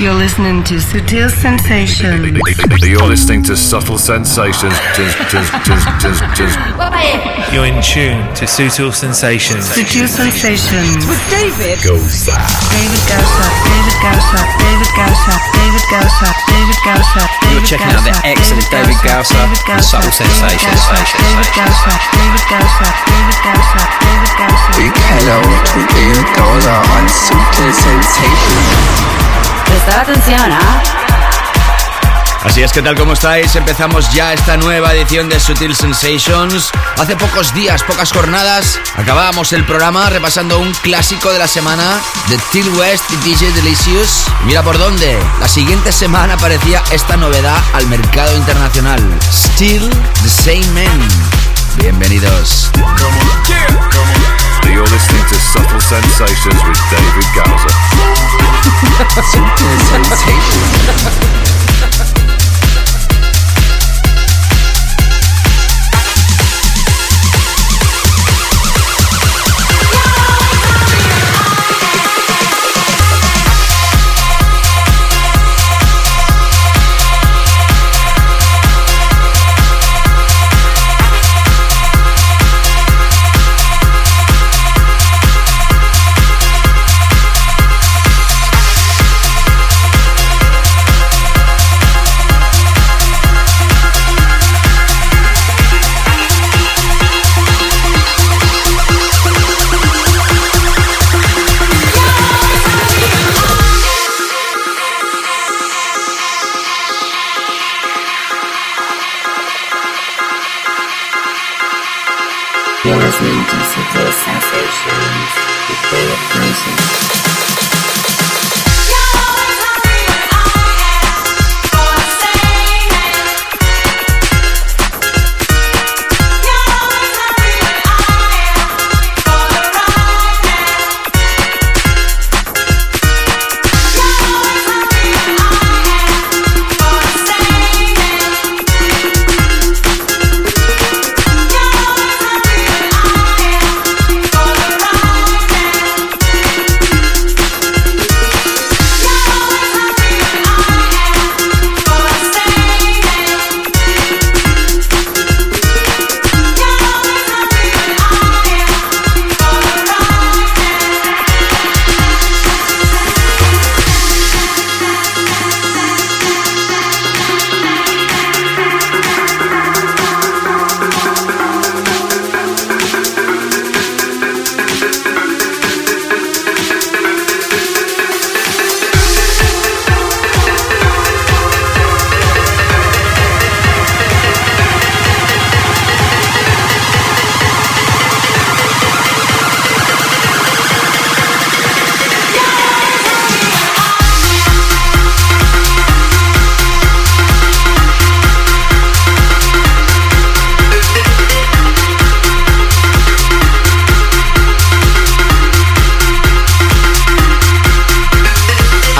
You're listening to Sutil Sensations. You're listening to Subtle Sensations. You're in tune to Sutil Sensations. Sutil Sensations. With David Gosa. David Gausa, David Gausa, David Gausa, David Gausa, David Gausa. You're checking out the excellent David Gausa and Subtle Sensations. David Gausa, David Gausa, David Gausa, David Gausa. Big hello to David Gausa on Sutil Sensations. Prestar atención, ¿ah? Así es que tal como estáis, empezamos ya esta nueva edición de Sutil Sensations. Hace pocos días, pocas jornadas, acabábamos el programa repasando un clásico de la semana de Till West y DJ Delicious. Mira por dónde. La siguiente semana aparecía esta novedad al mercado internacional. Still the Same Men. Bienvenidos. You're listening to Subtle Sensations with David Gausa. Sutil Sensations.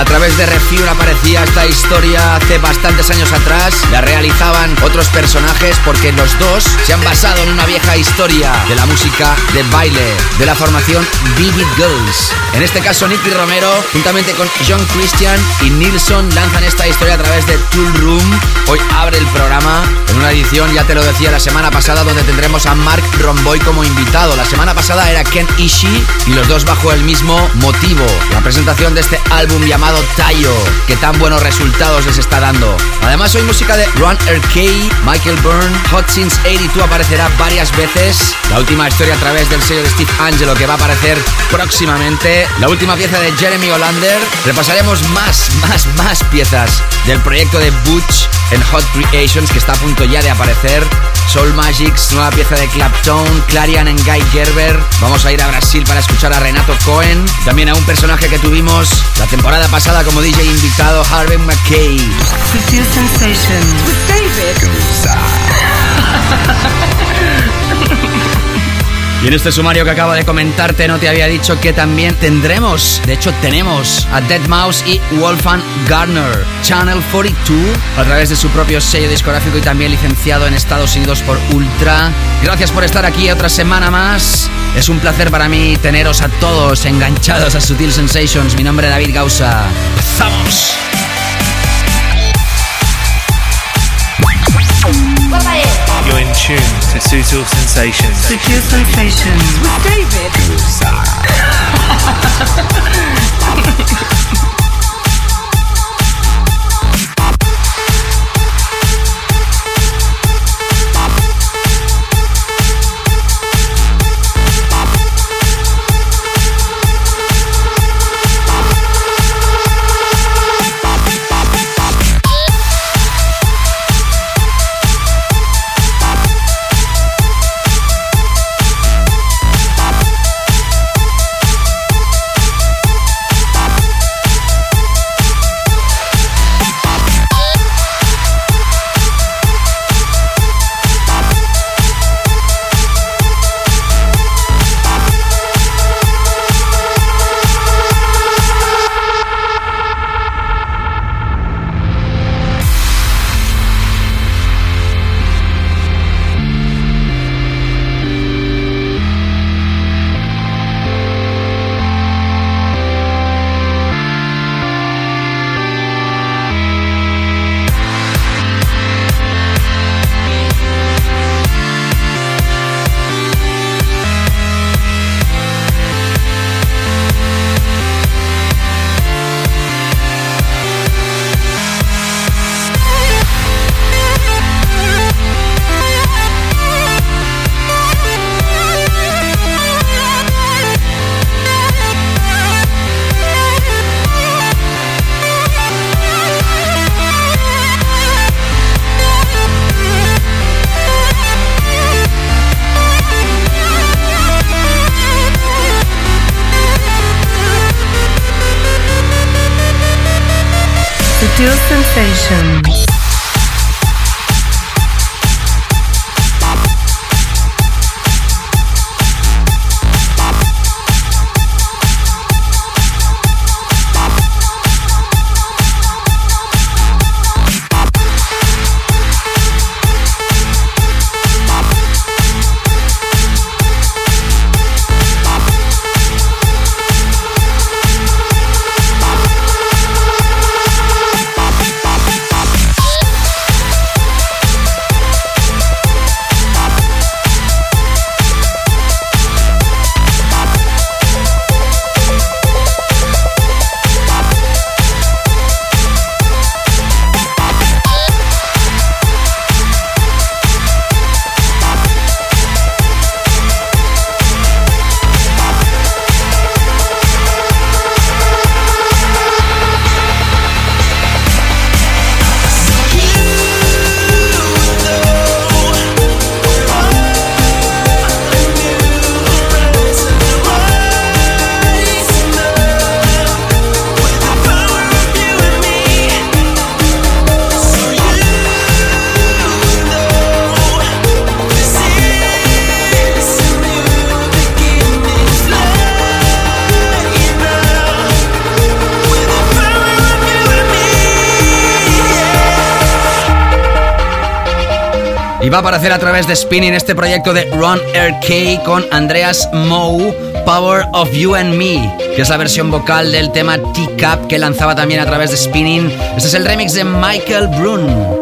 A través de Refure aparecía esta historia hace bastantes años atrás. La realizaban otros personajes porque los dos se han basado en una vieja historia de la música de baile de la formación Vivid Girls. En este caso, Nicky Romero, juntamente con John Christian y Nilsson, lanzan esta historia a través de Tool Room. Hoy abre el programa en una edición, ya te lo decía la semana pasada, donde tendremos a Mark Romboy como invitado. La semana pasada era Ken Ishii y los dos bajo el mismo motivo. La presentación de este álbum llamado Tayo, que tan buenos resultados les está dando. Además, hoy música de Ron RK, Michael Byrne, Hot Since 82 aparecerá varias veces. La última historia a través del sello de Steve Angelo que va a aparecer próximamente. La última pieza de Jeremy Olander. Repasaremos más, más, más piezas del proyecto de Butch en Hot Creations que está a punto ya de aparecer. Soul Magics, nueva pieza de Clapton, Clarion en Guy Gerber. Vamos a ir a Brasil para escuchar a Renato Cohen. También a un personaje que tuvimos la temporada pasada como DJ invitado, Harvey McKay. Sutil Sensations. With David Y en este sumario que acabo de comentarte no te había dicho que también tendremos, de hecho tenemos a Dead Mouse y Wolfgang Gardner, Channel 42, a través de su propio sello discográfico y también licenciado en Estados Unidos por Ultra. Gracias por estar aquí otra semana más. Es un placer para mí teneros a todos enganchados a Sutil Sensations. Mi nombre es David Gausa. ¡Empezamos! Bye bye. In tune to Sutil Sensations. Sutil Sensations. With David. Sensations. Aparecer a través de Spinning este proyecto de Ron RK con Andreas Moe, Power of You and Me, que es la versión vocal del tema Teacup que lanzaba también a través de Spinning. Este es el remix de Michael Brun.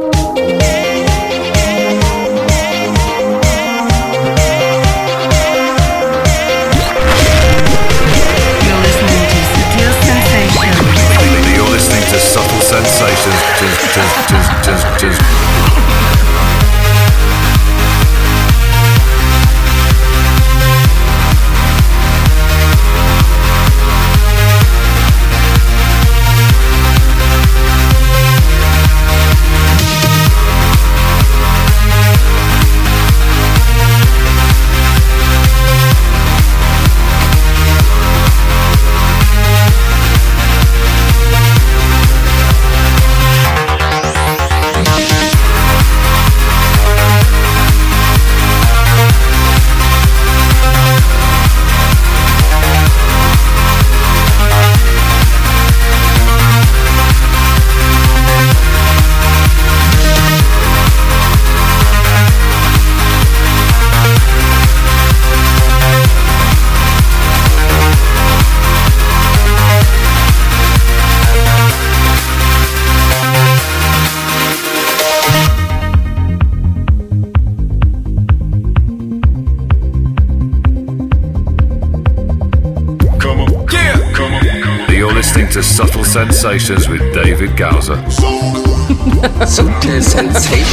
Sensations with David Gowser. Subtle sensation.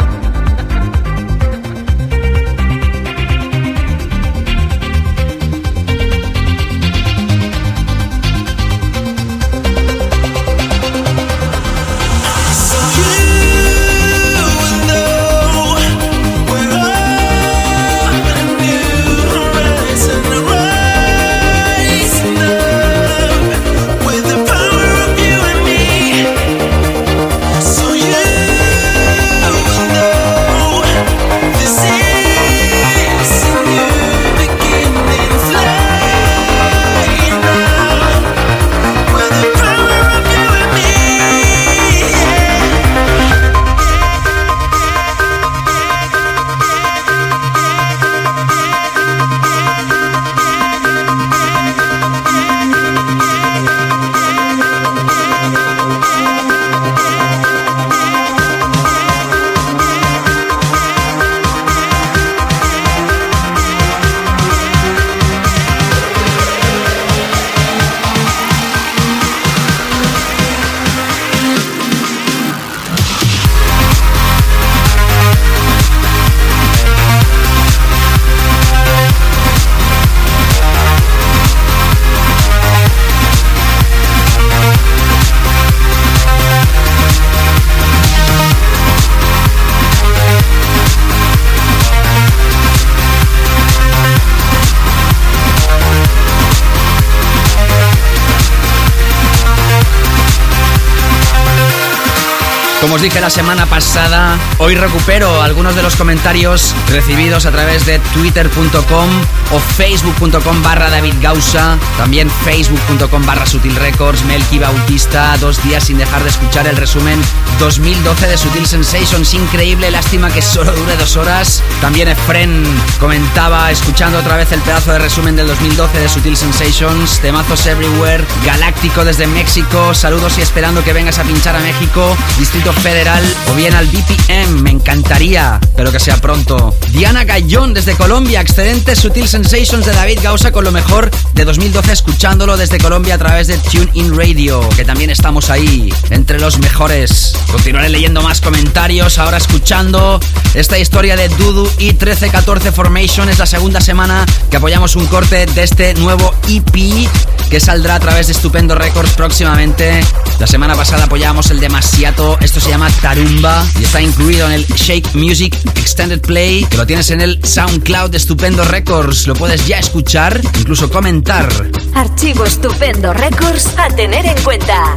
la semana pasada, hoy recupero algunos de los comentarios recibidos a través de twitter.com o facebook.com barra David Gausa, también facebook.com barra Sutil Records, Melky Bautista, dos días sin dejar de escuchar el resumen. 2012 de Sutil Sensations, increíble, lástima que solo dure dos horas. También Efren comentaba, escuchando otra vez el pedazo de resumen del 2012 de Sutil Sensations, temazos everywhere, galáctico desde México, saludos y esperando que vengas a pinchar a México, Distrito Federal o bien al BPM, me encantaría, pero que sea pronto. Diana Gallón desde Colombia, excelente Sutil Sensations de David Gausa con lo mejor de 2012 escuchándolo desde Colombia a través de Tune In Radio, que también estamos ahí, entre los mejores. Continuaré leyendo más comentarios, ahora escuchando esta historia de Dudu y 1314 Formation. Es la segunda semana que apoyamos un corte de este nuevo EP que saldrá a través de Estupendo Records próximamente. La semana pasada apoyábamos el demasiado, esto se llama Tarumba y está incluido en el Shake Music Extended Play, que lo tienes en el SoundCloud de Estupendo Records. Lo puedes ya escuchar, incluso comentar. Archivo Estupendo Records a tener en cuenta.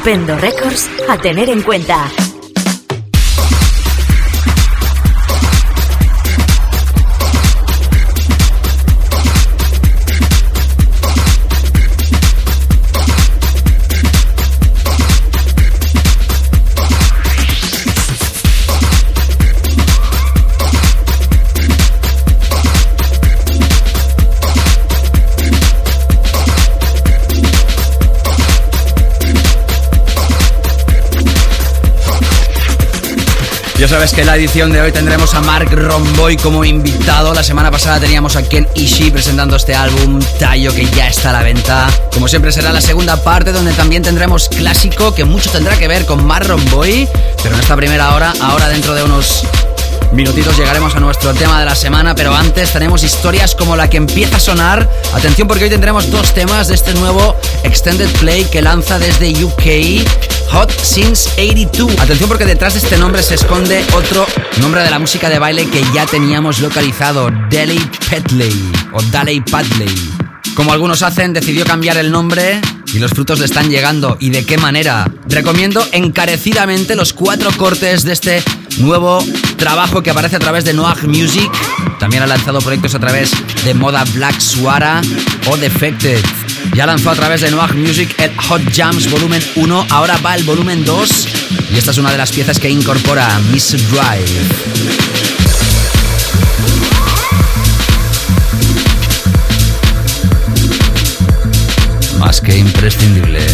Estupendo Records a tener en cuenta. Ya sabes que en la edición de hoy tendremos a Mark Romboy como invitado. La semana pasada teníamos a Ken Ishii presentando este álbum, Tallo, que ya está a la venta. Como siempre será la segunda parte donde también tendremos clásico que mucho tendrá que ver con Mark Romboy. Pero en esta primera hora, ahora dentro de unos minutitos llegaremos a nuestro tema de la semana, pero antes tenemos historias como la que empieza a sonar. Atención porque hoy tendremos dos temas de este nuevo Extended Play que lanza desde UK, Hot Since 82. Atención porque detrás de este nombre se esconde otro nombre de la música de baile que ya teníamos localizado, Daley Petley o Daley Padley. Como algunos hacen, decidió cambiar el nombre y los frutos le están llegando. ¿Y de qué manera? Recomiendo encarecidamente los cuatro cortes de este nuevo trabajo que aparece a través de Noah Music. También ha lanzado proyectos a través de Moda Black Suara o Defected. Ya lanzó a través de Noah Music el Hot Jams Volumen 1, ahora va el volumen 2 y esta es una de las piezas que incorpora Miss Drive. Más que imprescindible.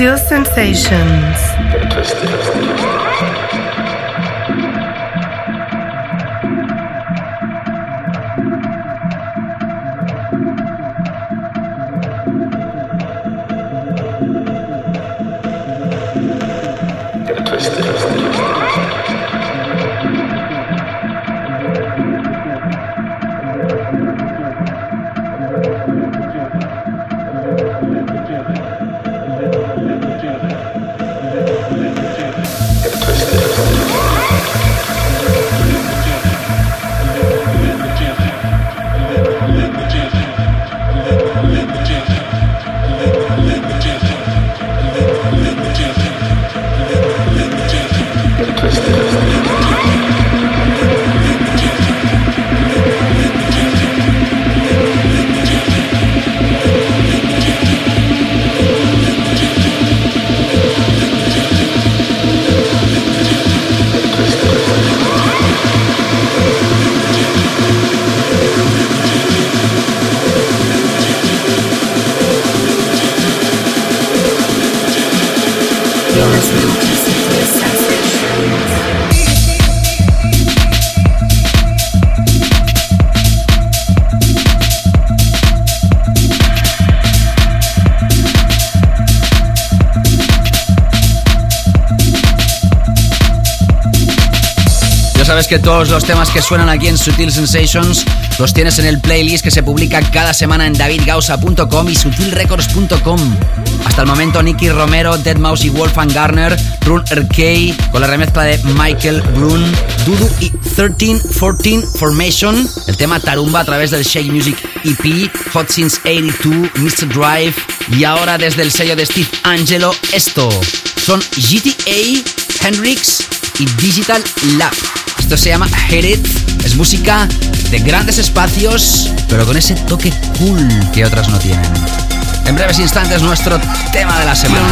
Sutil sensations. Que todos los temas que suenan aquí en Sutil Sensations los tienes en el playlist que se publica cada semana en davidgausa.com y sutilrecords.com. Hasta el momento, Nicky Romero, Dead Mouse y Wolfgang Garner, Run RK con la remezcla de Michael Brun, Dudu y 1314 Formation, el tema Tarumba a través del Shake Music EP, Hot Since 82, Mr. Drive y ahora desde el sello de Steve Angelo, esto son GTA, Hendrix y Digital Lab. Esto se llama Hit It Es música de grandes espacios, pero con ese toque cool que otras no tienen. En breves instantes nuestro tema de la semana.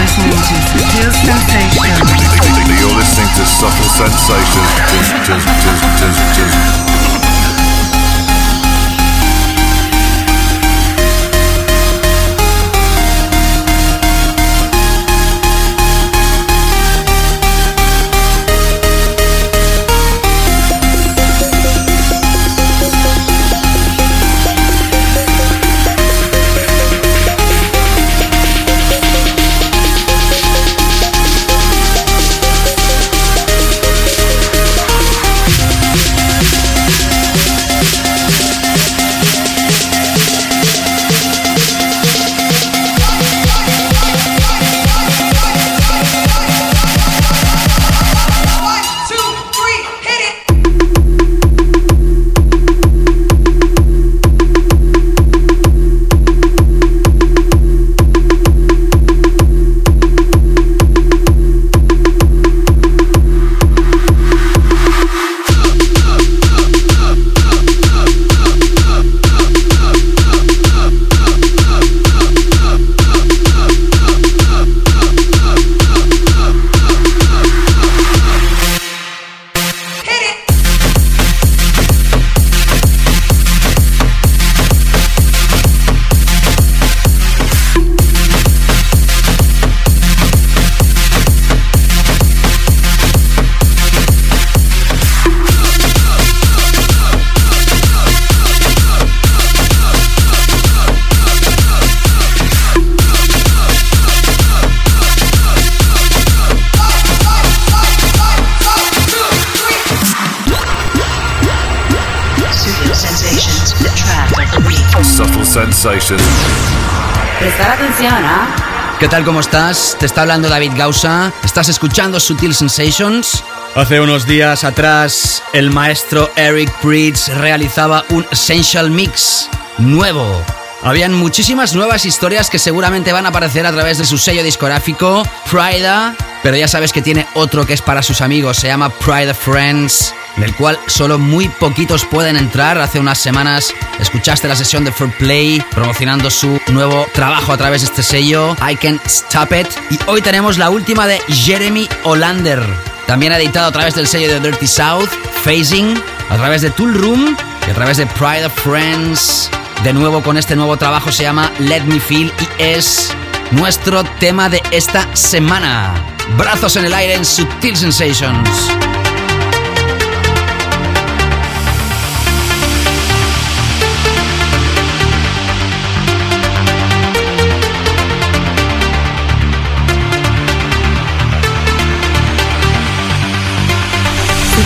¿Qué tal, cómo estás? Te está hablando David Gausa. Estás escuchando Sutil Sensations. Hace unos días atrás, el maestro Eric Pritz realizaba un Essential Mix nuevo. Habían muchísimas nuevas historias que seguramente van a aparecer a través de su sello discográfico, Prida, pero ya sabes que tiene otro que es para sus amigos, se llama Pride Friends en el cual solo muy poquitos pueden entrar. Hace unas semanas escuchaste la sesión de Fair Play promocionando su nuevo trabajo a través de este sello, I Can Stop It. Y hoy tenemos la última de Jeremy Olander, también editado a través del sello de Dirty South, Phasing, a través de Tool Room y a través de Pride of Friends. De nuevo con este nuevo trabajo se llama Let Me Feel y es nuestro tema de esta semana. Brazos en el aire en Sutil Sensations.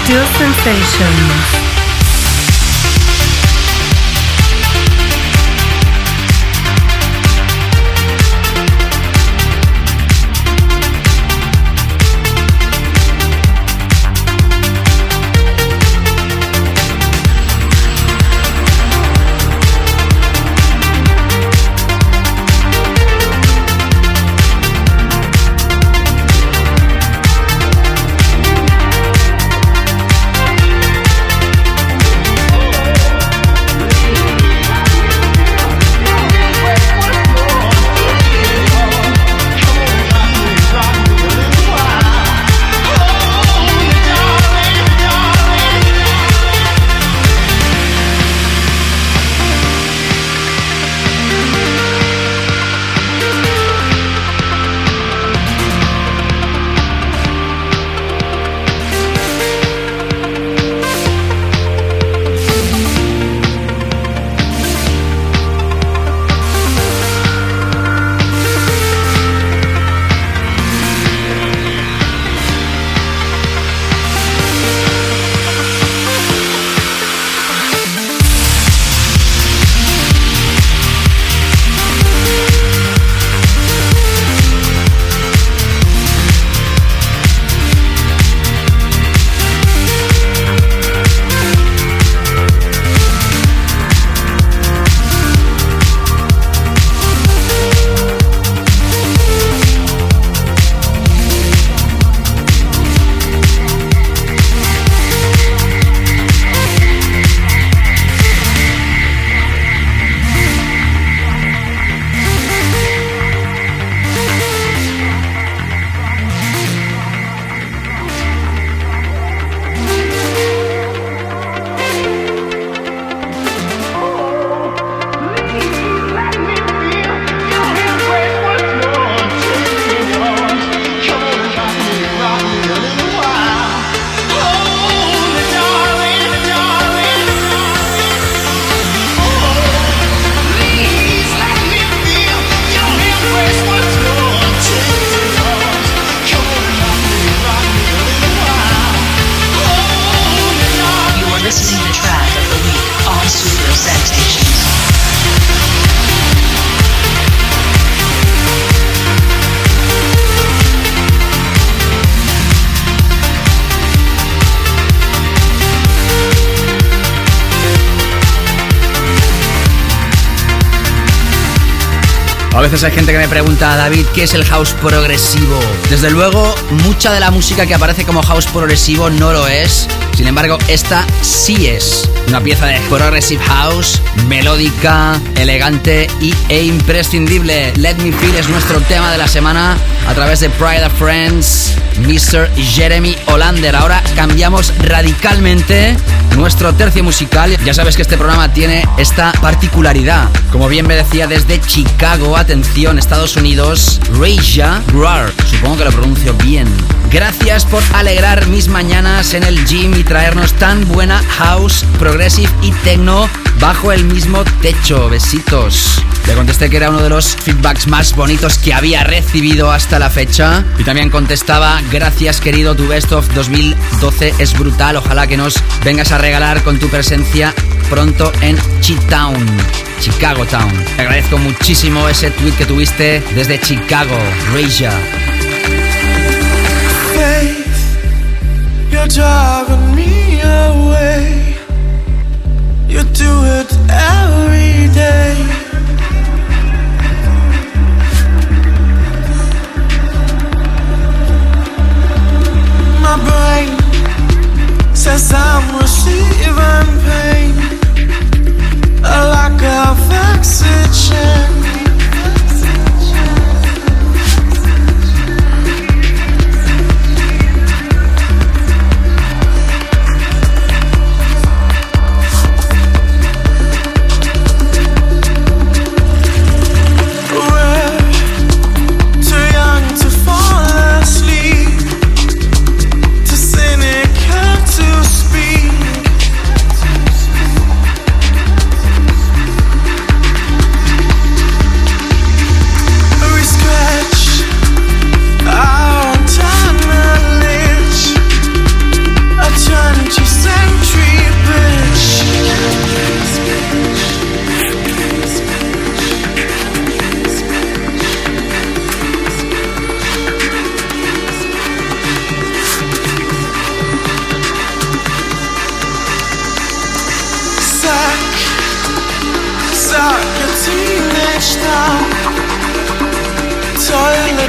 Sutil Sensations. Hay gente que me pregunta, David, ¿qué es el house progresivo? Desde luego, mucha de la música que aparece como house progresivo no lo es. Sin embargo, esta sí es una pieza de progressive house, melódica, elegante y, e imprescindible. Let Me Feel es nuestro tema de la semana a través de Pride of Friends, Mr. Jeremy Olander. Ahora cambiamos radicalmente nuestro tercio musical. Ya sabes que este programa tiene esta particularidad. Como bien me decía desde Chicago, atención, Estados Unidos, Reija Grar. Supongo que lo pronuncio bien. Gracias por alegrar mis mañanas en el gym y traernos tan buena house, progressive y techno bajo el mismo techo. Besitos. Le contesté que era uno de los feedbacks más bonitos que había recibido hasta la fecha. Y también contestaba, gracias querido, tu Best of 2012 es brutal. Ojalá que nos vengas a regalar con tu presencia pronto en Chi-Town, Chicago Town. Te agradezco muchísimo ese tweet que tuviste desde Chicago, Reija. You're driving me away. You do it every day. My brain says I'm receiving pain, a lack of oxygen.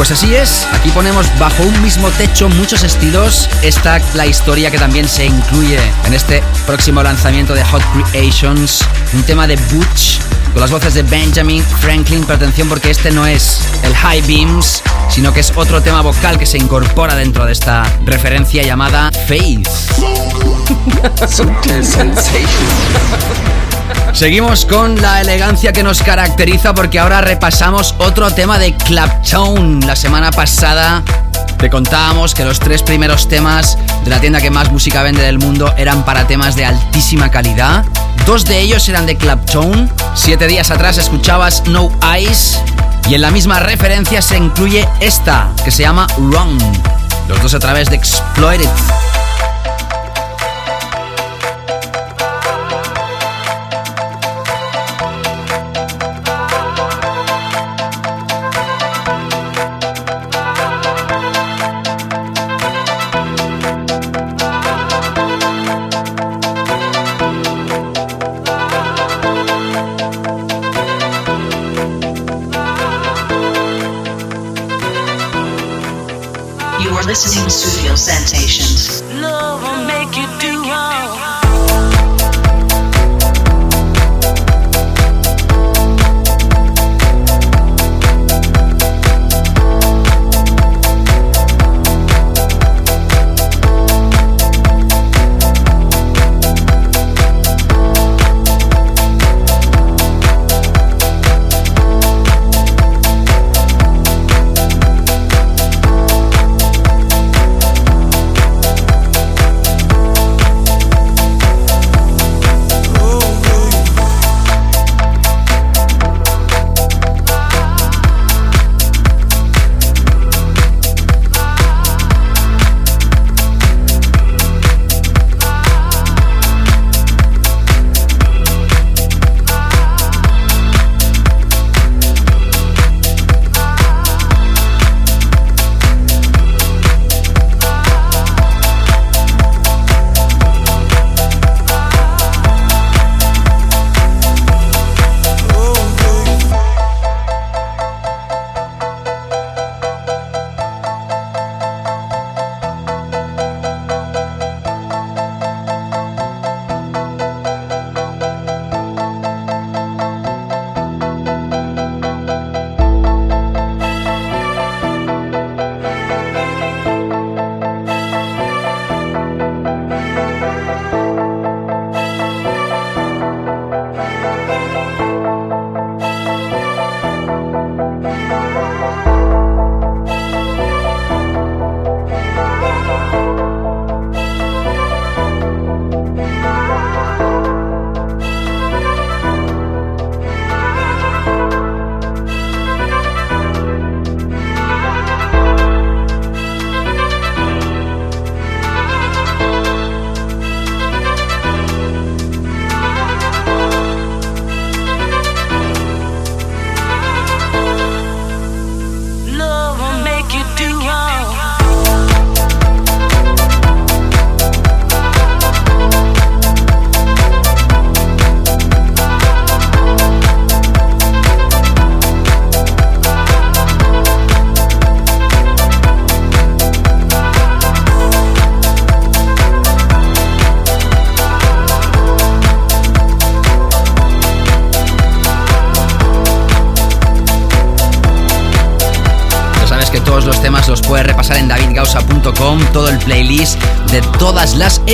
Pues así es, aquí ponemos bajo un mismo techo muchos estilos. Esta la historia que también se incluye en este próximo lanzamiento de Hot Creations, un tema de Butch con las voces de Benjamin Franklin. Pero atención porque este no es el High Beams, sino que es otro tema vocal que se incorpora dentro de esta referencia llamada Faith. Seguimos con la elegancia que nos caracteriza porque ahora repasamos otro tema de Clapton. La semana pasada te contábamos que los tres primeros temas de la tienda que más música vende del mundo eran para temas de altísima calidad. Dos de ellos eran de Clapton. Siete días atrás escuchabas No Eyes. Y en la misma referencia se incluye esta, que se llama Run. Los dos a través de Exploited.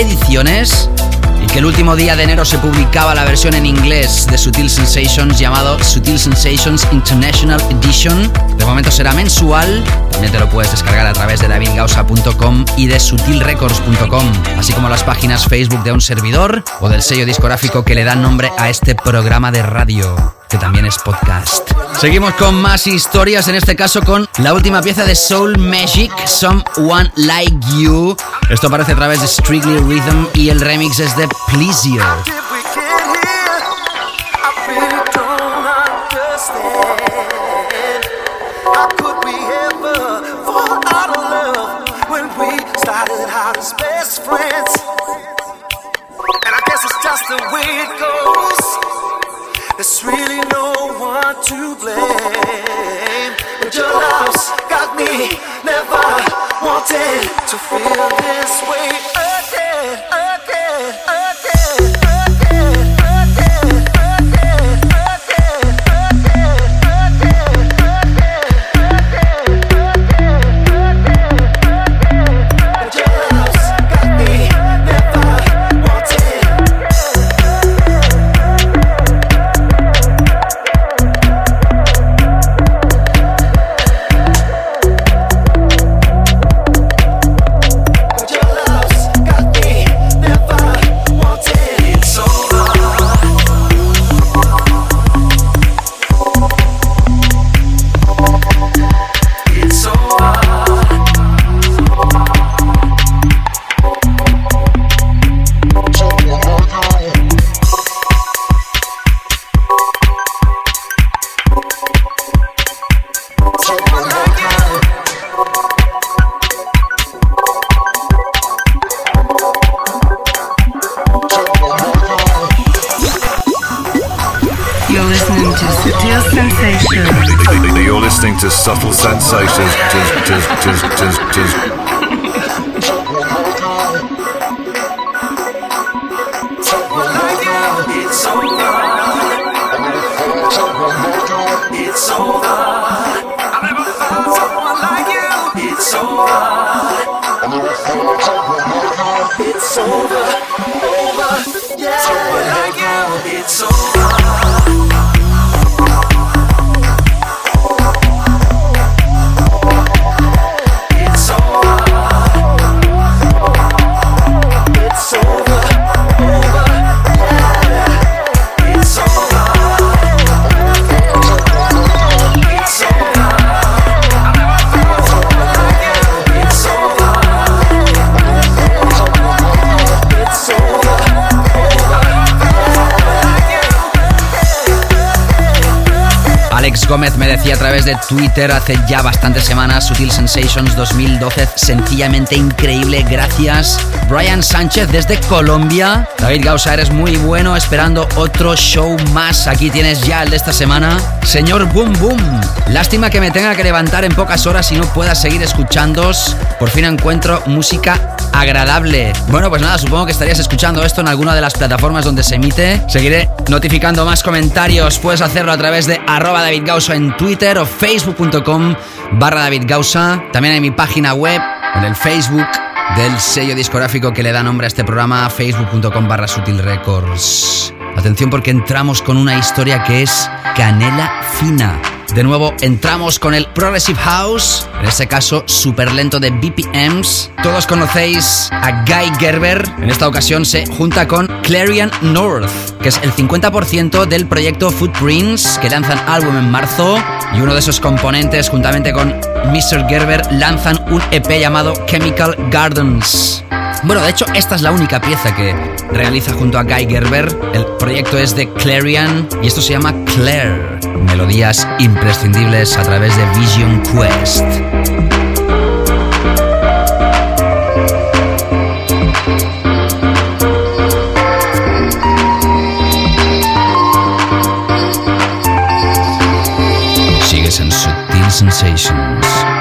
Ediciones y que el último día de enero se publicaba la versión en inglés de Sutil Sensations llamado Sutil Sensations International Edition. De momento será mensual, también te lo puedes descargar a través de davidgausa.com y de sutilrecords.com, así como las páginas Facebook de un servidor o del sello discográfico que le da nombre a este programa de radio que también es podcast. Seguimos con más historias, en este caso con la última pieza de Soul Magic, Someone Like You. Esto aparece a través de Strictly Rhythm y el remix es de Please You. To blame. But your love's got me never wanting to feel this way again, again, again. Subtle sensations. Me decía a través de Twitter hace ya bastantes semanas, Sutil Sensations 2012, sencillamente increíble, gracias. Brian Sánchez desde Colombia. David Gausa, eres muy bueno, esperando otro show más. Aquí tienes ya el de esta semana. Señor Boom Boom, lástima que me tenga que levantar en pocas horas y no pueda seguir escuchándos. Por fin encuentro música agradable. Bueno, pues nada, supongo que estarías escuchando esto en alguna de las plataformas donde se emite. Seguiré notificando más comentarios. Puedes hacerlo a través de arroba David Gausa en Twitter o facebook.com barra David Gausa. También en mi página web, en el Facebook del sello discográfico que le da nombre a este programa, facebook.com barra Sutil Records. Atención porque entramos con una historia que es canela fina. De nuevo entramos con el Progressive House, en este caso super lento de BPMs. Todos conocéis a Guy Gerber, en esta ocasión se junta con Clarion North, que es el 50% del proyecto Footprints, que lanzan álbum en marzo, y uno de esos componentes, juntamente con Mr. Gerber, lanzan un EP llamado Chemical Gardens. Bueno, de hecho, esta es la única pieza que realiza junto a Guy Gerber. El proyecto es de Clarion y esto se llama Claire. Melodías imprescindibles a través de Vision Quest. Sigues en Sutil Sensations.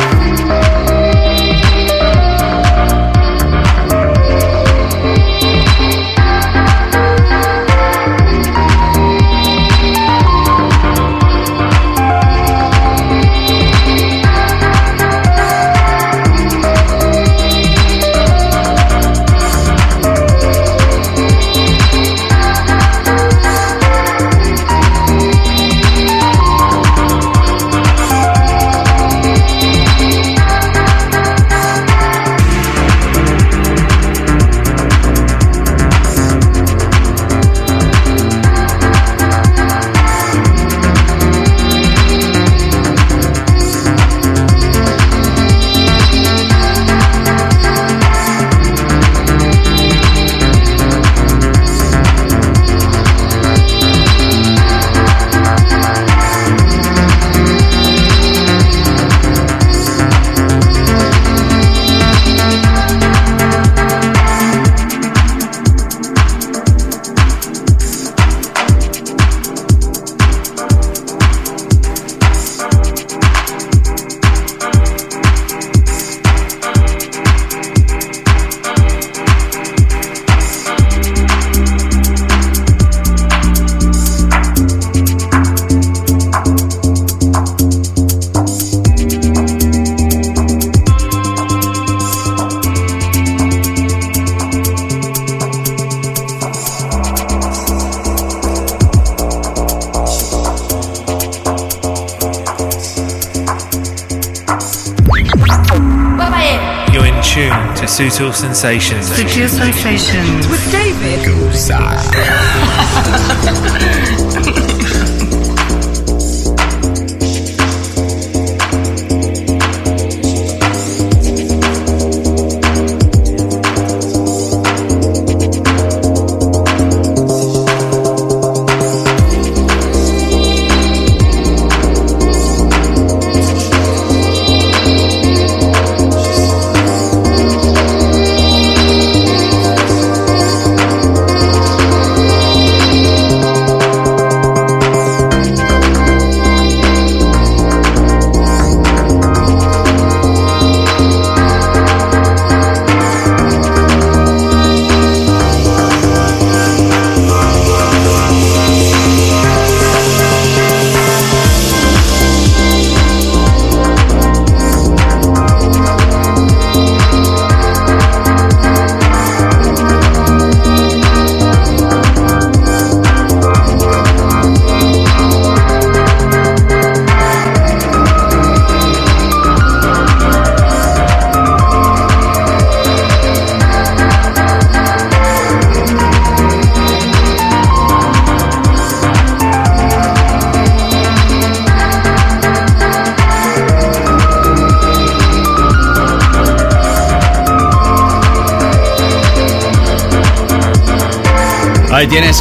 Sensations. Sutil Sensations with David Goza.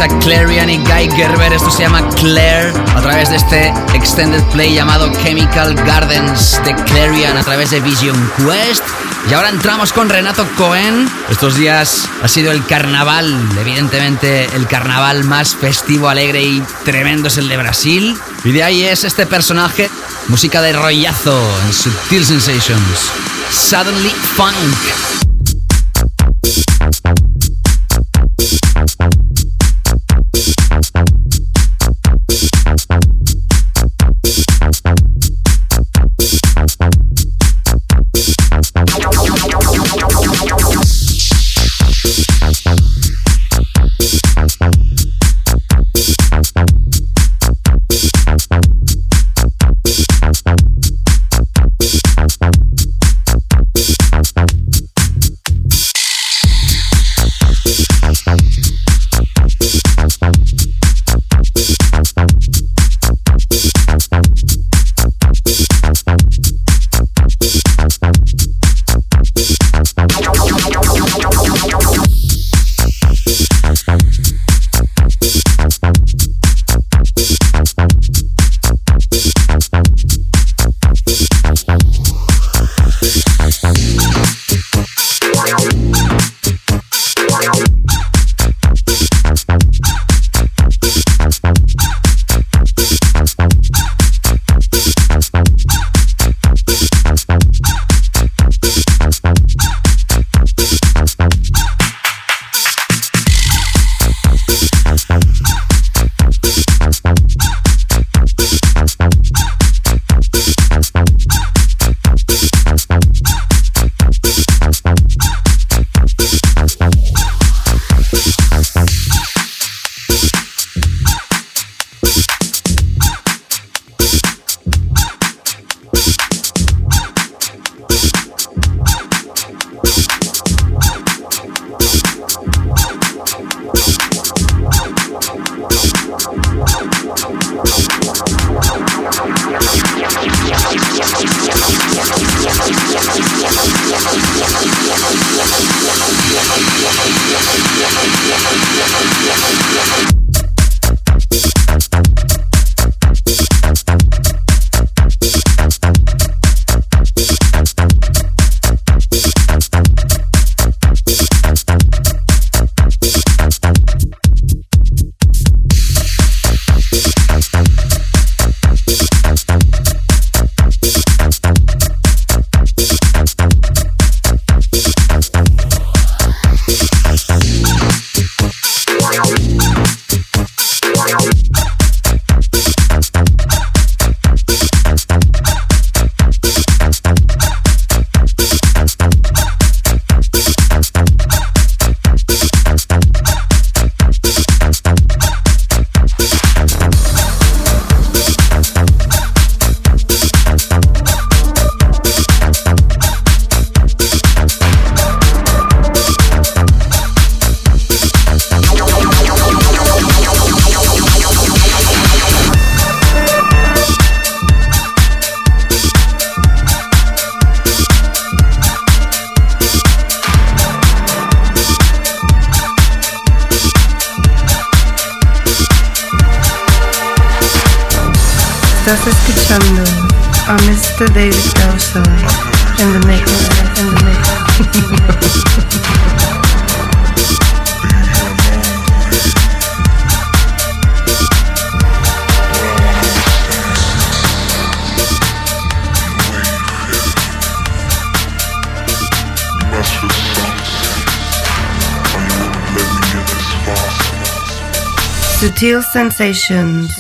A Clarion y Guy Gerber. Esto se llama Claire a través de este extended play llamado Chemical Gardens de Clarion a través de Vision Quest. Y ahora entramos con Renato Cohen. Estos días ha sido el carnaval, evidentemente el carnaval más festivo, alegre y tremendo es el de Brasil. Y de ahí es este personaje, música de rollazo en Subtil Sensations. Suddenly Funk. Sutil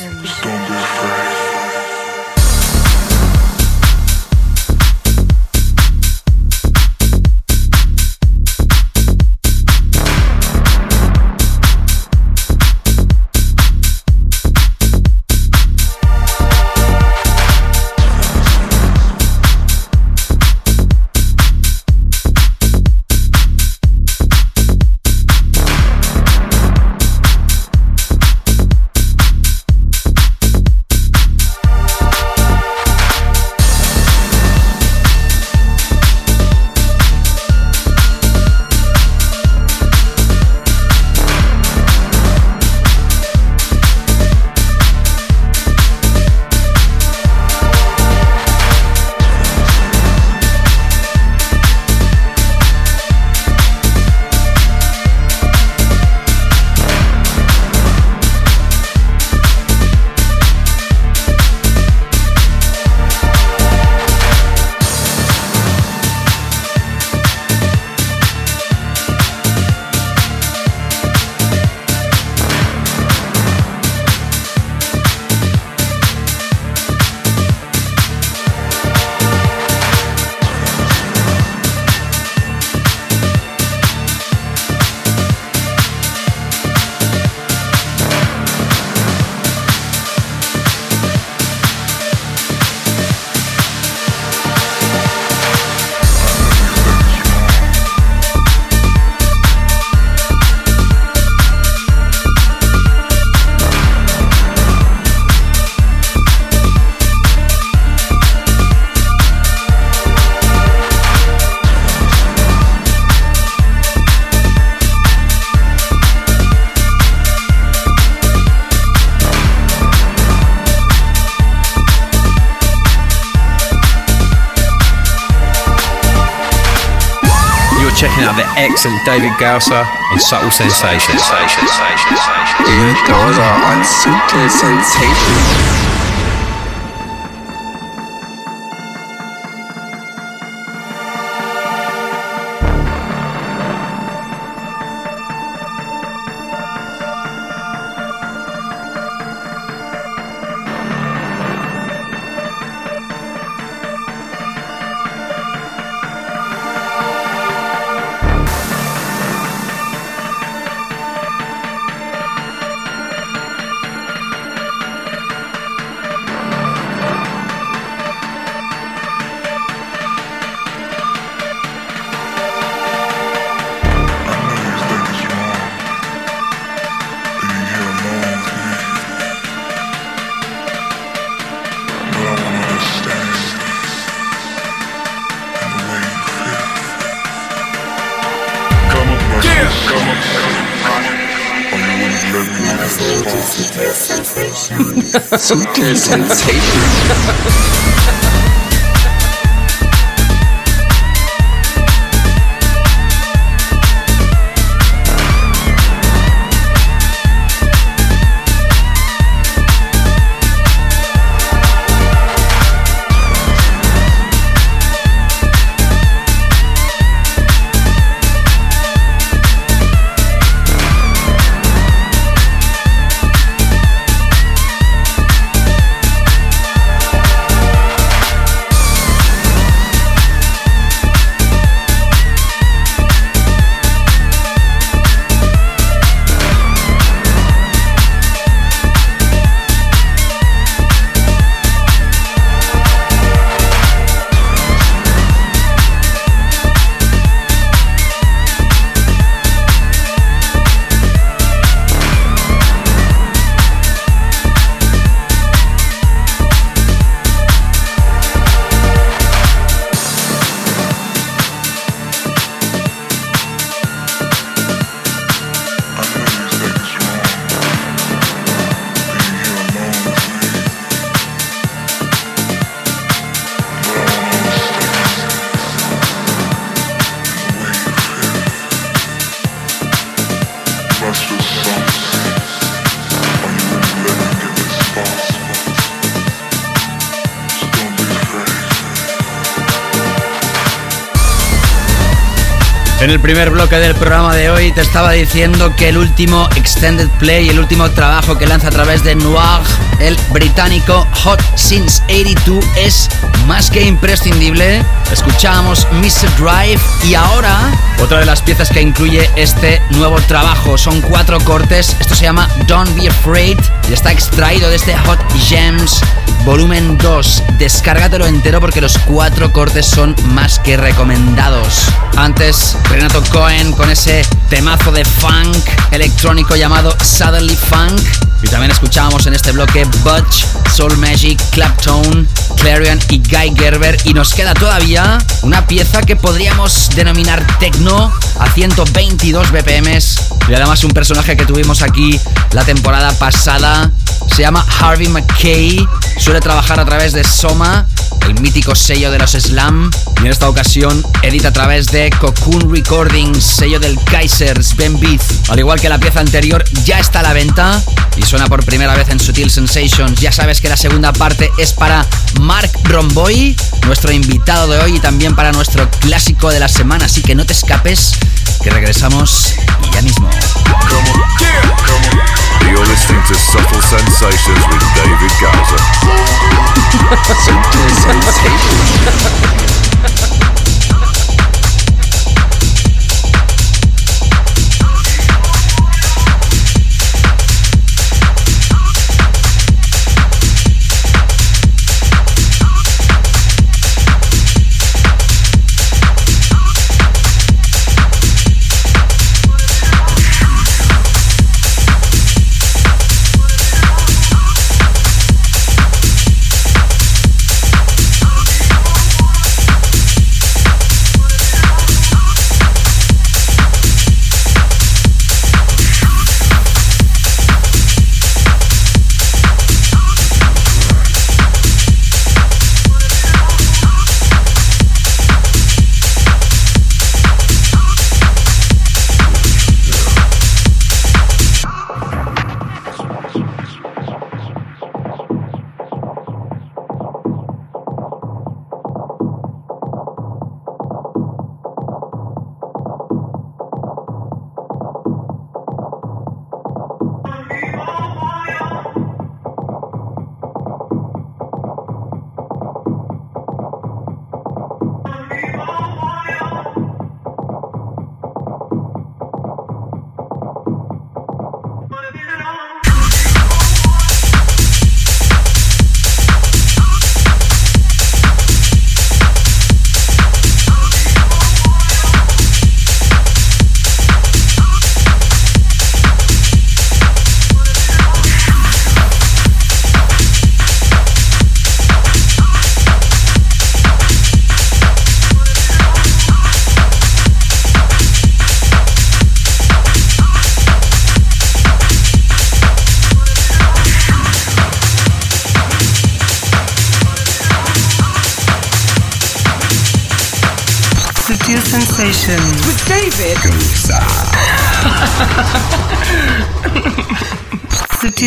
sensations. excellent David Gausser on Subtle Sensations. David Gausser on Subtle Sensations. Sutil Sensation. El primer bloque del programa de hoy te estaba diciendo que el último extended play, el último trabajo que lanza a través de Noir, el británico Hot Since 82, es más que imprescindible. Escuchamos Mr. Drive y ahora otra de las piezas que incluye este nuevo trabajo. Son cuatro cortes. Esto se llama Don't Be Afraid y está extraído de este Hot Gems volumen 2. Descárgatelo entero porque los cuatro cortes son más que recomendados. Antes, Renato Cohen con ese temazo de funk electrónico llamado Suddenly Funk. También escuchábamos en este bloque Butch, Soul Magic, Claptone, Clarion y Guy Gerber. Y nos queda todavía una pieza que podríamos denominar techno a 122 BPMs. Y además un personaje que tuvimos aquí la temporada pasada. Se llama Harvey McKay. Suele trabajar a través de Soma, el mítico sello de los Slam. Y en esta ocasión edita a través de Cocoon Recordings, sello del Kaiser Ben Beat. Al igual que la pieza anterior, ya está a la venta y suena por primera vez en Sutil Sensations. Ya sabes que la segunda parte es para Mark Romboy, nuestro invitado de hoy, y también para nuestro clásico de la semana. Así que no te escapes, que regresamos ya mismo. You're listening to Subtle Sensations with David Gowser. Subtle Sensations.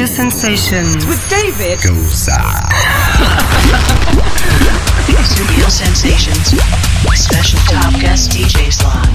Sensations with David Studio Sensations. Special top guest DJ slot.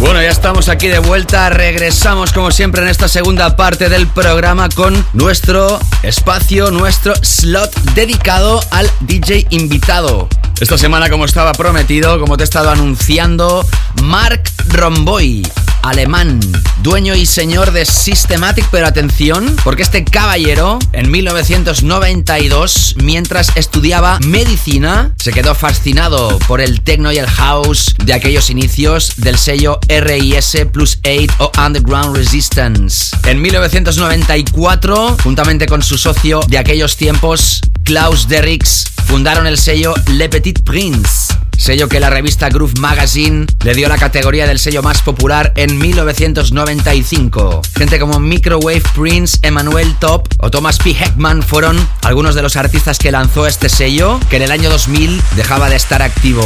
Bueno, ya estamos aquí de vuelta. Regresamos como siempre en esta segunda parte del programa con nuestro espacio, nuestro slot dedicado al DJ invitado. Esta semana, como estaba prometido, como te he estado anunciando, Mark Romboy, alemán, dueño y señor de Systematic, pero atención, porque este caballero, en 1992, mientras estudiaba medicina, se quedó fascinado por el techno y el house de aquellos inicios del sello RIS Plus 8 o Underground Resistance. En 1994, juntamente con su socio de aquellos tiempos, Klaus Derricks, fundaron el sello Le Petit Prince. Sello que la revista Groove Magazine le dio la categoría del sello más popular en 1995. Gente como Microwave Prince, Emmanuel Top o Thomas P. Heckman fueron algunos de los artistas que lanzó este sello, que en el año 2000 dejaba de estar activo.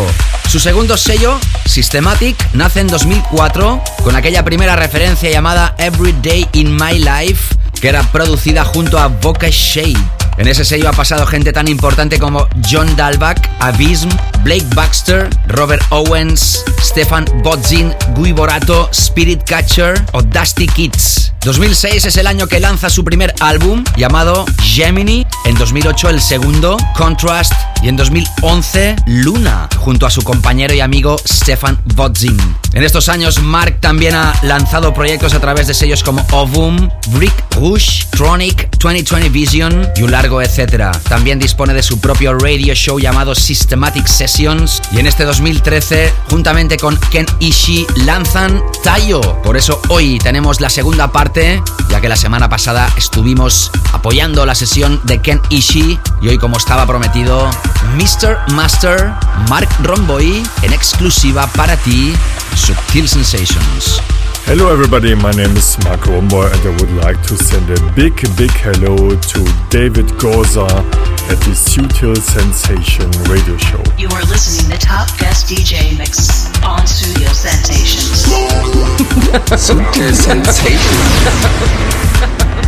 Su segundo sello, Systematic, nace en 2004 con aquella primera referencia llamada Every Day in My Life, que era producida junto a Voca Shade. En ese sello ha pasado gente tan importante como John Dalbach, Abism, Blake Baxter, Robert Owens, Stefan Bodzin, Guy Borato, Spirit Catcher o Dusty Kids. 2006 es el año que lanza su primer álbum llamado Gemini, en 2008 el segundo, Contrast, y en 2011 Luna, junto a su compañero y amigo Stefan Bodzin. En estos años Mark también ha lanzado proyectos a través de sellos como Ovum, Brick Rouge, Tronic, 2020 Vision y un largo etcétera. También dispone de su propio radio show llamado Systematic Sessions y en este 2013, juntamente con Ken Ishii, lanzan Tayo. Por eso hoy tenemos la segunda parte, ya que la semana pasada estuvimos apoyando la sesión de Ken Ishii y hoy como estaba prometido, Mr. Master Mark Romboy en exclusiva para ti, Subtil Sensations. Hello everybody, my name is Mark Romboy and I would like to send a big, big hello to David Goza at the Sutil Sensation radio show. You are listening to Top Guest DJ Mix on Studio Sensations. Sutil Sensations.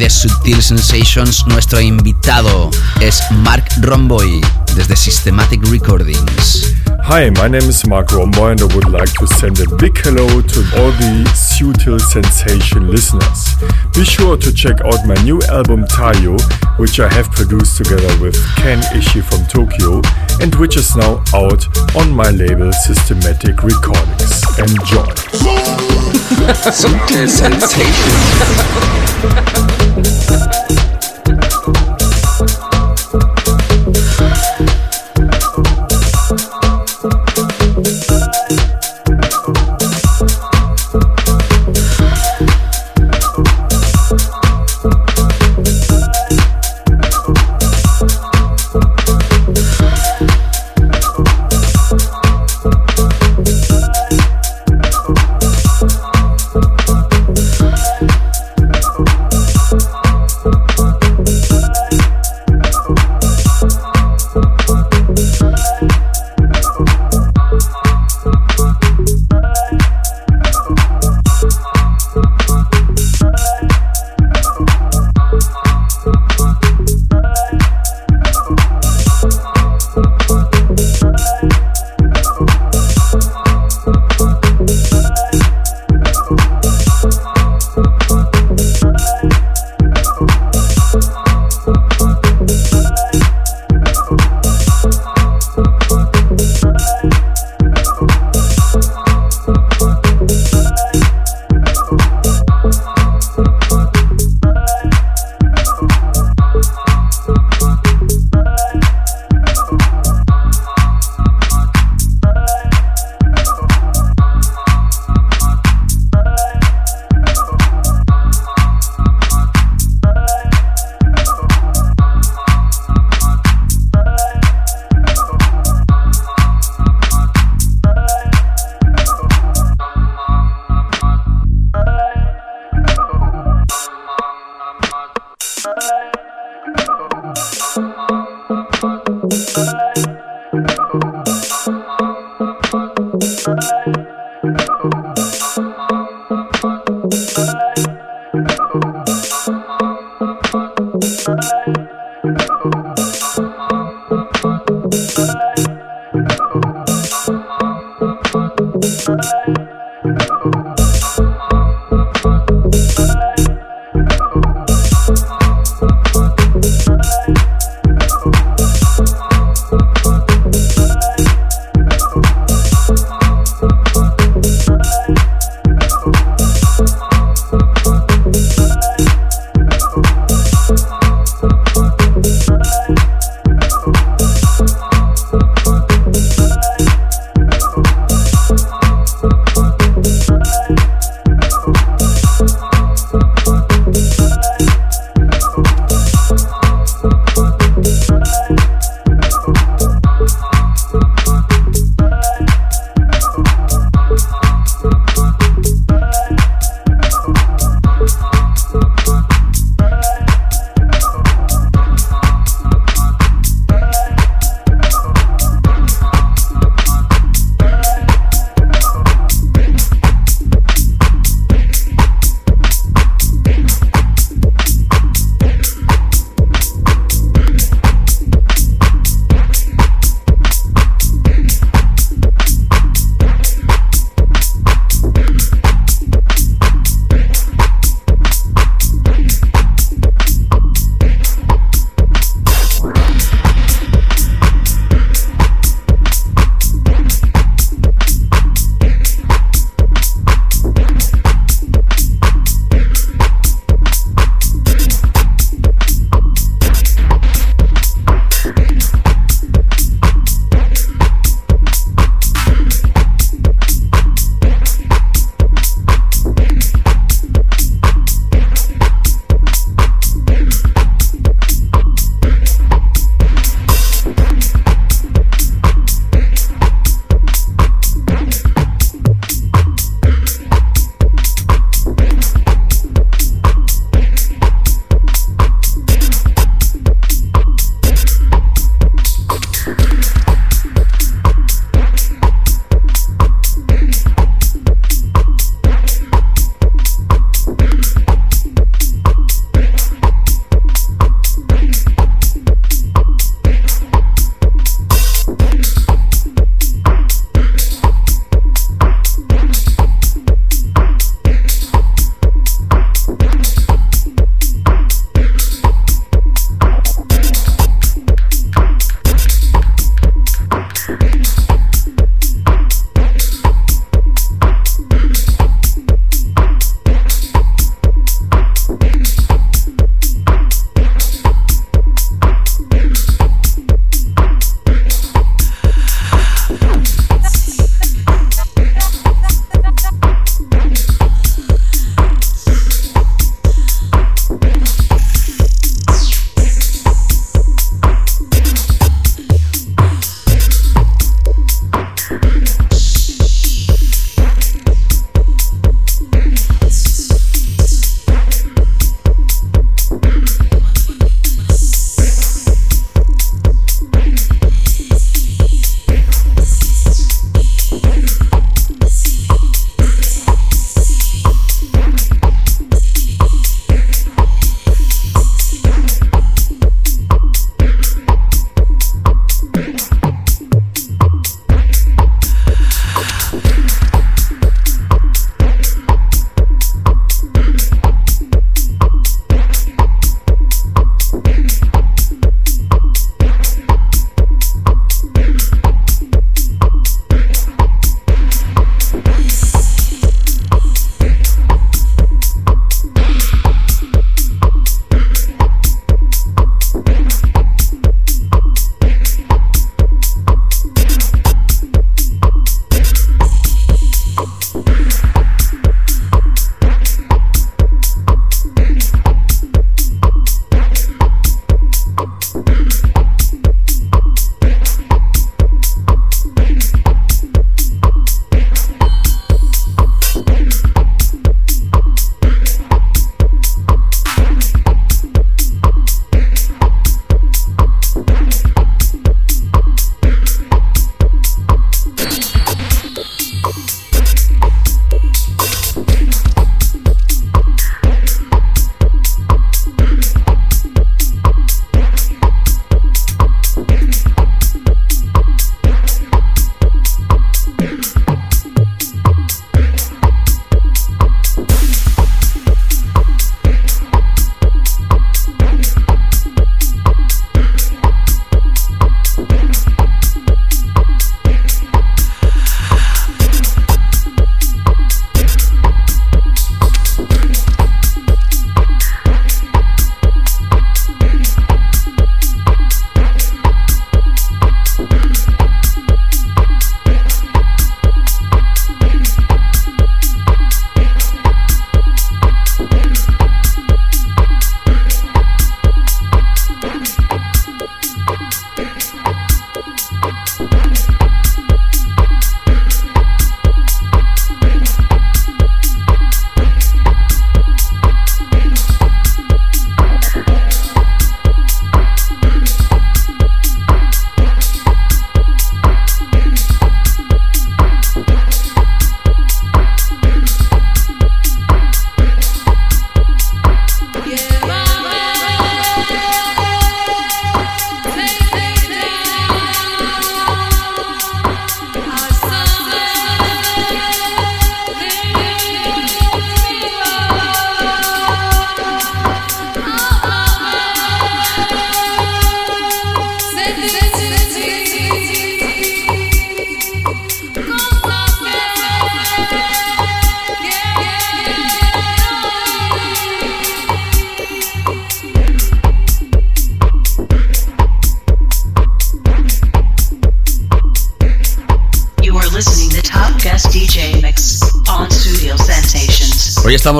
de Sutil Sensations, nuestro invitado es Mark Romboy desde Systematic Recordings. Hi, my name is Mark Romboy and I would like to send a big hello to all the Sutil Sensation listeners. Be sure to check out my new album Tayo, which I have produced together with Ken Ishii from Tokyo and which is now out on my label Systematic Recordings. Enjoy! Sutil Sensation.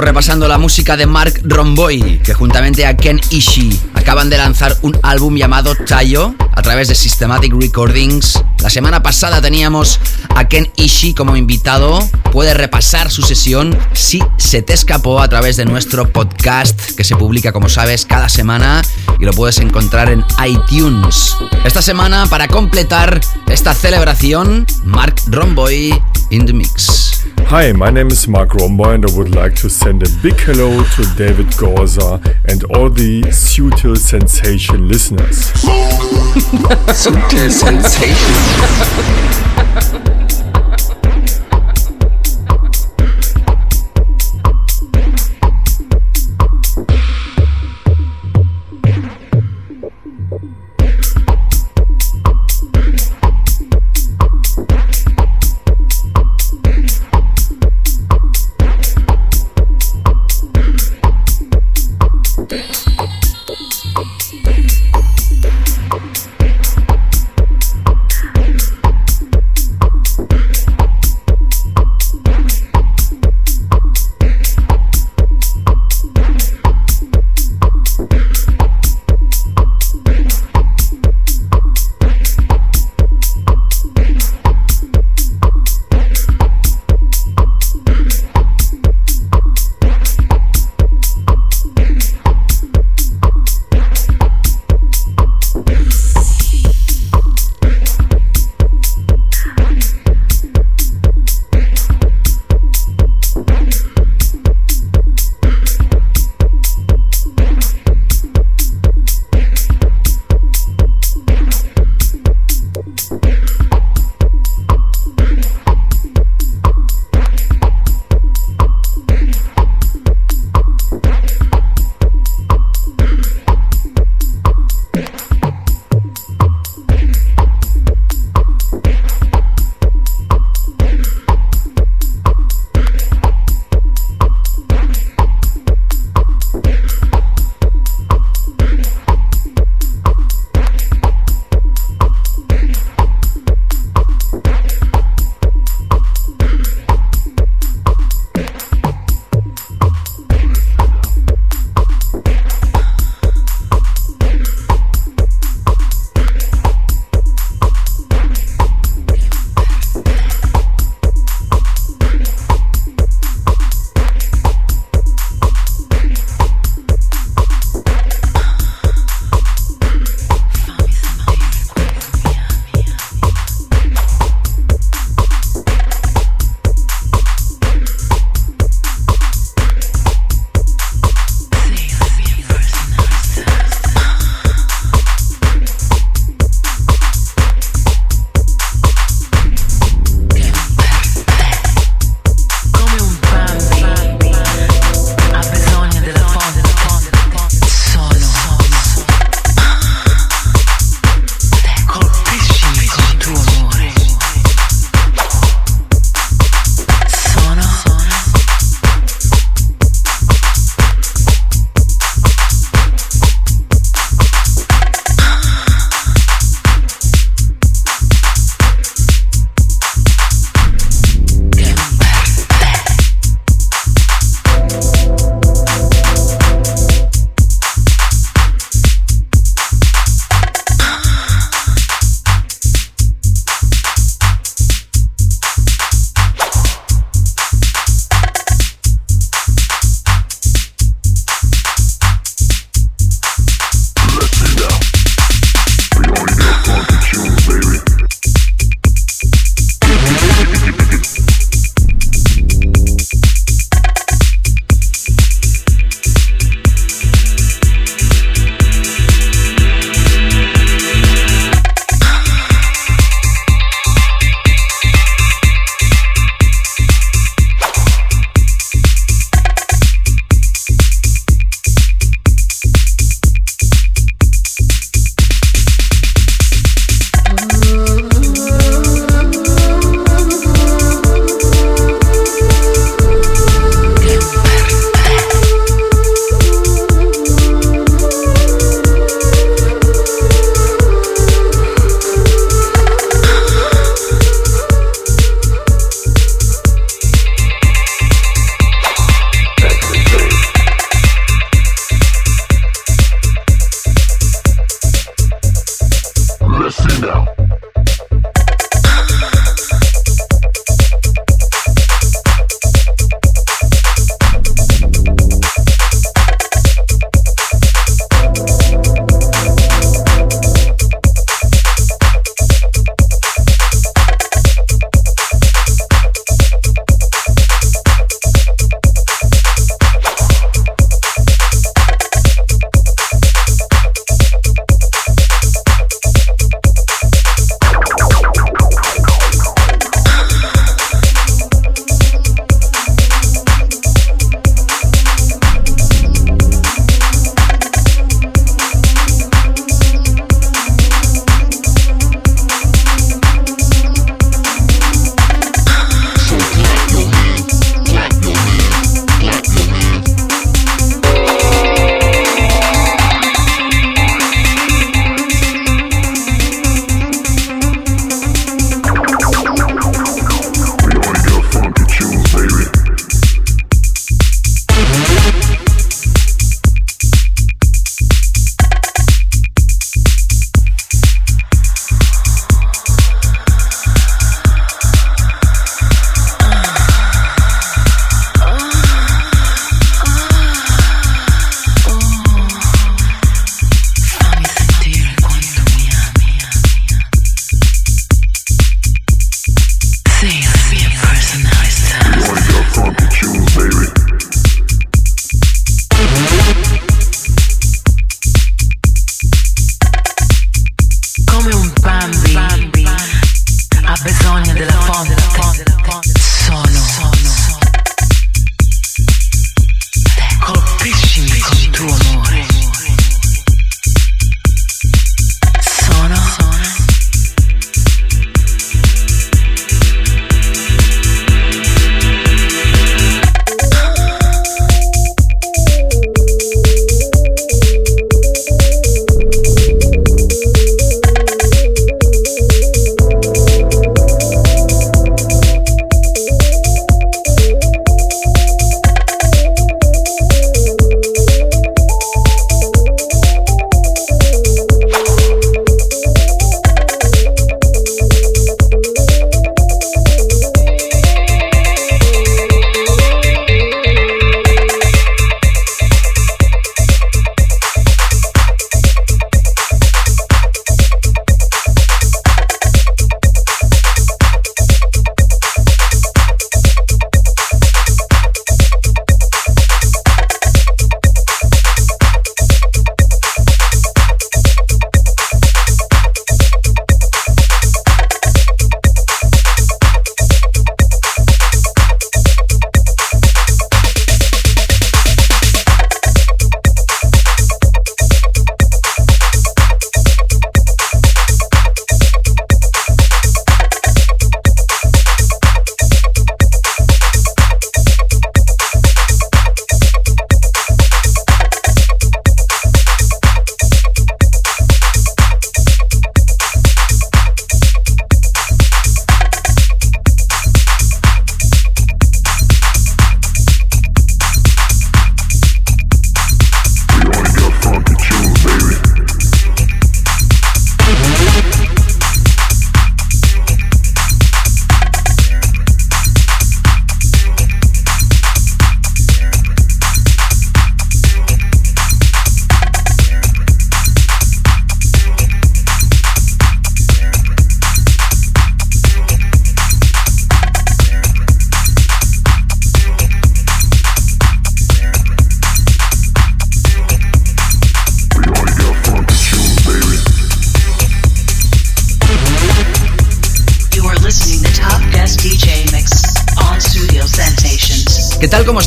repasando la música de Mark Romboy, que juntamente a Ken Ishii acaban de lanzar un álbum llamado Chayo a través de Systematic Recordings. La semana pasada teníamos a Ken Ishii como invitado. Puedes repasar su sesión si se te escapó a través de nuestro podcast que se publica, como sabes, cada semana y lo puedes encontrar en iTunes. Esta semana, para completar esta celebración, Mark Romboy in the mix. Hi, my name is Mark Romboy and I would like to send a big hello to David Gorza and all the Sutil Sensation listeners. Sutil Sensation.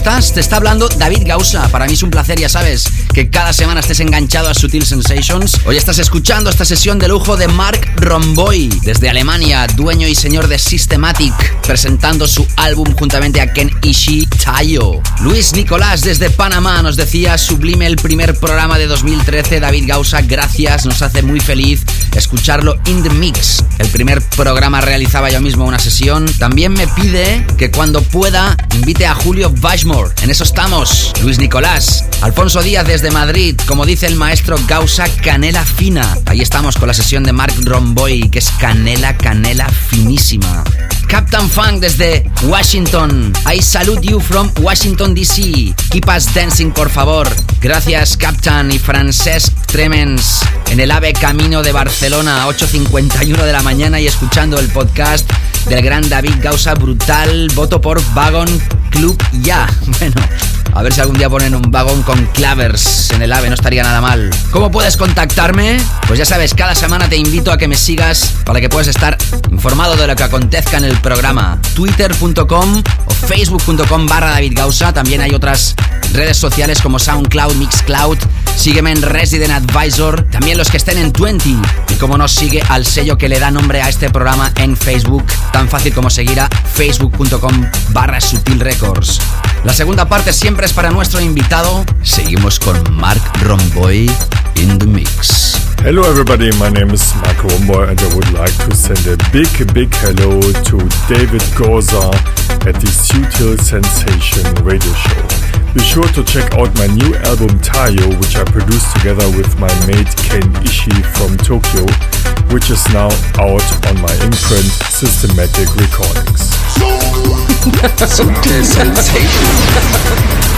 Te está hablando David Gausa. Para mí es un placer, ya sabes, que cada semana estés enganchado a Sutil Sensations. Hoy estás escuchando esta sesión de lujo de Mark Romboy, desde Alemania, dueño y señor de Systematic, presentando su álbum juntamente a Ken Ishii Tayo. Luis Nicolás desde Panamá nos decía sublime el primer programa de 2013. David Gausa, gracias, nos hace muy feliz escucharlo in the mix. El primer programa realizaba yo mismo una sesión. También me pide que cuando pueda invite a Julio Bashmore. En eso estamos. Luis Nicolás. Alfonso Díaz desde Madrid. Como dice el maestro Gausa, canela fina. Ahí estamos con la sesión de Mark Romboy, que es canela, canela finísima. Captain Funk desde Washington. I salute you from Washington DC. Keep us dancing, por favor. Gracias, Captain y Francesc Tremens. En el AVE Camino de Barcelona, 8.51 de la mañana y escuchando el podcast del gran David Gausa Brutal. Voto por Vagon Club Ya. Bueno, a ver si algún día ponen un vagón con clavers en el AVE, no estaría nada mal. ¿Cómo puedes contactarme? Pues ya sabes, cada semana te invito a que me sigas para que puedas estar informado de lo que acontezca en el programa. Twitter.com o Facebook.com barra David Gausa. También hay otras redes sociales como SoundCloud, Mixcloud. Sígueme en Resident Advisor. También los que estén en 20. Y como no, sigue al sello que le da nombre a este programa en Facebook. Tan fácil como seguir a facebook.com barra Sutil Records. La segunda parte siempre es para nuestro invitado. Seguimos con Mark Romboy in the mix. Hello everybody, my name is Mark Romboy and I would like to send a big, big hello to David Goza at the Sutil Sensation radio show. Be sure to check out my new album Tayo, which I produced together with my mate Ken Ishii from Tokyo, which is now out on my imprint Systematic Recordings. Sutil Sensation.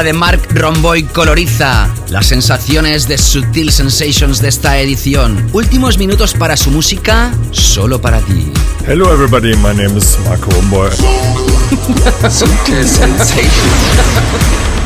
Música de Mark Romboy coloriza las sensaciones de Sutil Sensations de esta edición. Últimos minutos para su música, solo para ti. Hello everybody, my name is Mark Romboy. Sutil Sensations.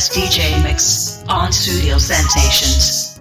To Top Guest DJ Mix on Studio Sensations.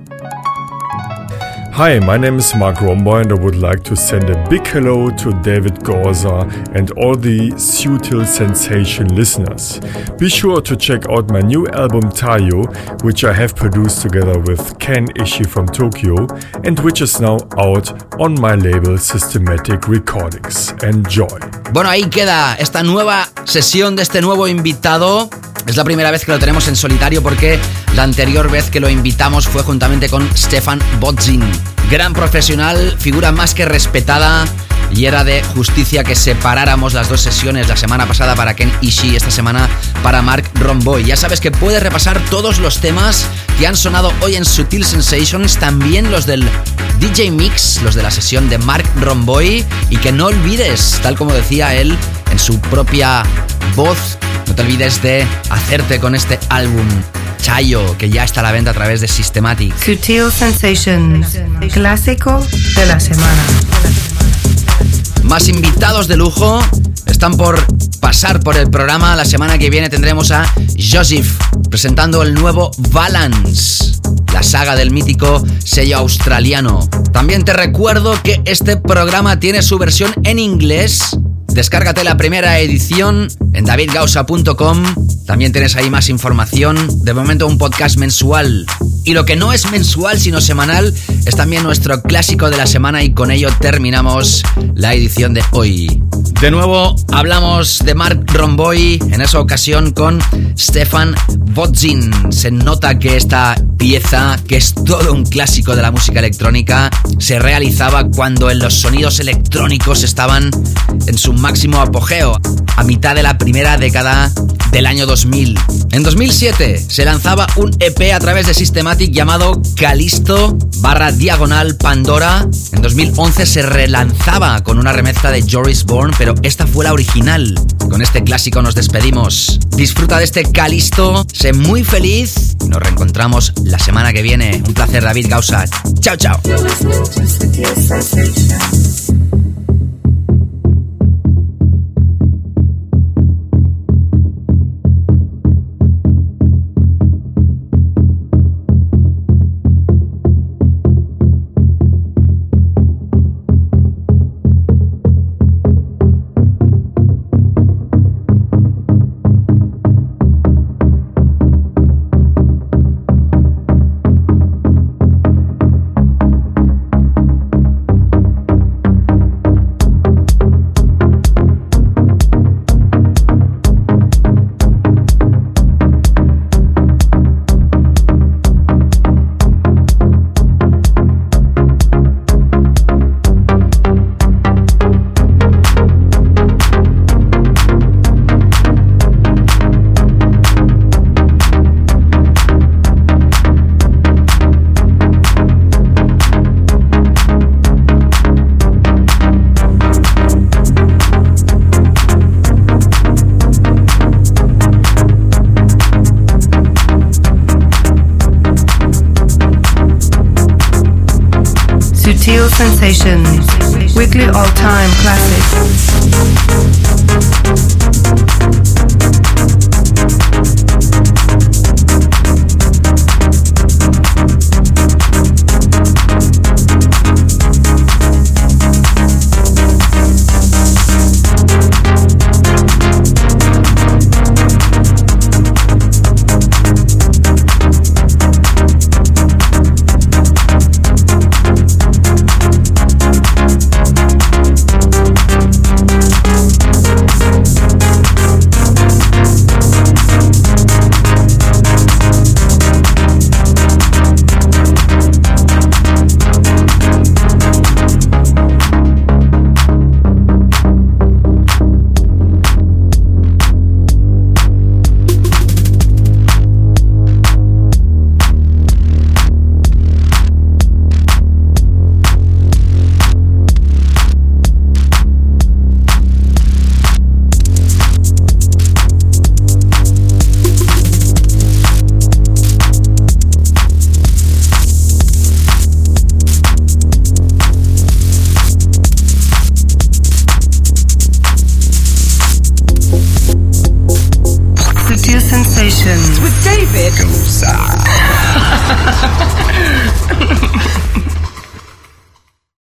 Hi, my name is Mark Romboy and I would like to send a big hello to David Gorza and all the Sutil Sensation listeners. Be sure to check out my new album Tayo, which I have produced together with Ken Ishii from Tokyo and which is now out on my label Systematic Recordings. Enjoy. Bueno, ahí queda esta nueva sesión de este nuevo invitado. Es la primera vez que lo tenemos en solitario porque la anterior vez que lo invitamos fue juntamente con Stefan Bodzin. Gran profesional, figura más que respetada y era de justicia que separáramos las dos sesiones la semana pasada para Ken Ishii, esta semana para Mark Romboy. Ya sabes que puedes repasar todos los temas que han sonado hoy en Sutil Sensations, también los del DJ Mix, los de la sesión de Mark Romboy y que no olvides, tal como decía él en su propia voz, no te olvides de hacerte con este álbum Chayo, que ya está a la venta a través de Systematic. Sutil Sensations, clásico de la semana. Más invitados de lujo están por pasar por el programa. La semana que viene tendremos a Joseph presentando el nuevo Balance, la saga del mítico sello australiano. También te recuerdo que este programa tiene su versión en inglés Descárgate la primera edición en davidgausa.com. También tienes ahí más información. De momento un podcast mensual. Y lo que no es mensual sino semanal es también nuestro clásico de la semana y con ello terminamos la edición de hoy. De nuevo hablamos de Mark Romboy, en esa ocasión con Stefan Bodzin. Se nota que esta pieza, que es todo un clásico de la música electrónica, se realizaba cuando en los sonidos electrónicos estaban en su máximo apogeo, a mitad de la primera década del año 2000. En 2007 se lanzaba un EP a través de Systematic llamado Calisto barra diagonal Pandora. En 2011 se relanzaba con una remezcla de Joris Bourne, pero esta fue la original. Con este clásico nos despedimos. Disfruta de este Calisto, sé muy feliz nos reencontramos la semana que viene. Un placer, David Gausa. Chao, chao. Sensations, weekly all-time classics.